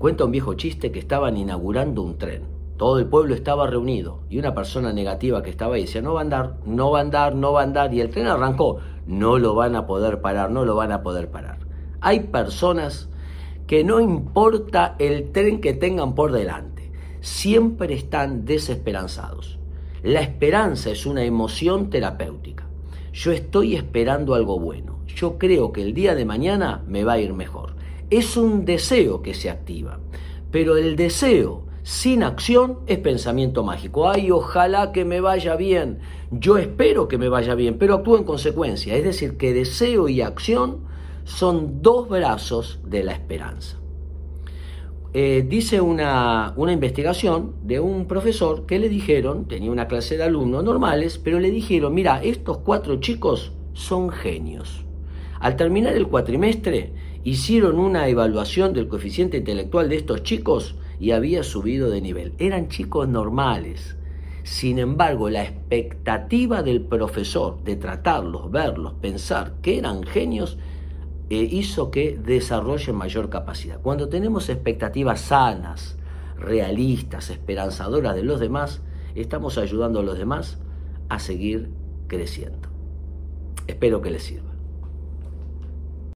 Cuenta un viejo chiste que estaban inaugurando un tren. Todo el pueblo estaba reunido y una persona negativa que estaba ahí decía, no va a andar, no va a andar, no va a andar. Y el tren arrancó, no lo van a poder parar, no lo van a poder parar. Hay personas que no importa el tren que tengan por delante, siempre están desesperanzados. La esperanza es una emoción terapéutica. Yo estoy esperando algo bueno. Yo creo que el día de mañana me va a ir mejor. Es un deseo que se activa, pero el deseo sin acción es pensamiento mágico. Ay, ojalá que me vaya bien. Yo espero que me vaya bien, pero actúo en consecuencia. Es decir, que deseo y acción son dos brazos de la esperanza. Eh, dice una, una, investigación de un profesor que le dijeron, tenía una clase de alumnos normales, pero le dijeron, mira, estos cuatro chicos son genios. Al terminar el cuatrimestre, hicieron una evaluación del coeficiente intelectual de estos chicos y había subido de nivel. Eran chicos normales. Sin embargo, la expectativa del profesor de tratarlos, verlos, pensar que eran genios, eh, hizo que desarrollen mayor capacidad. Cuando tenemos expectativas sanas, realistas, esperanzadoras de los demás, estamos ayudando a los demás a seguir creciendo. Espero que les sirva.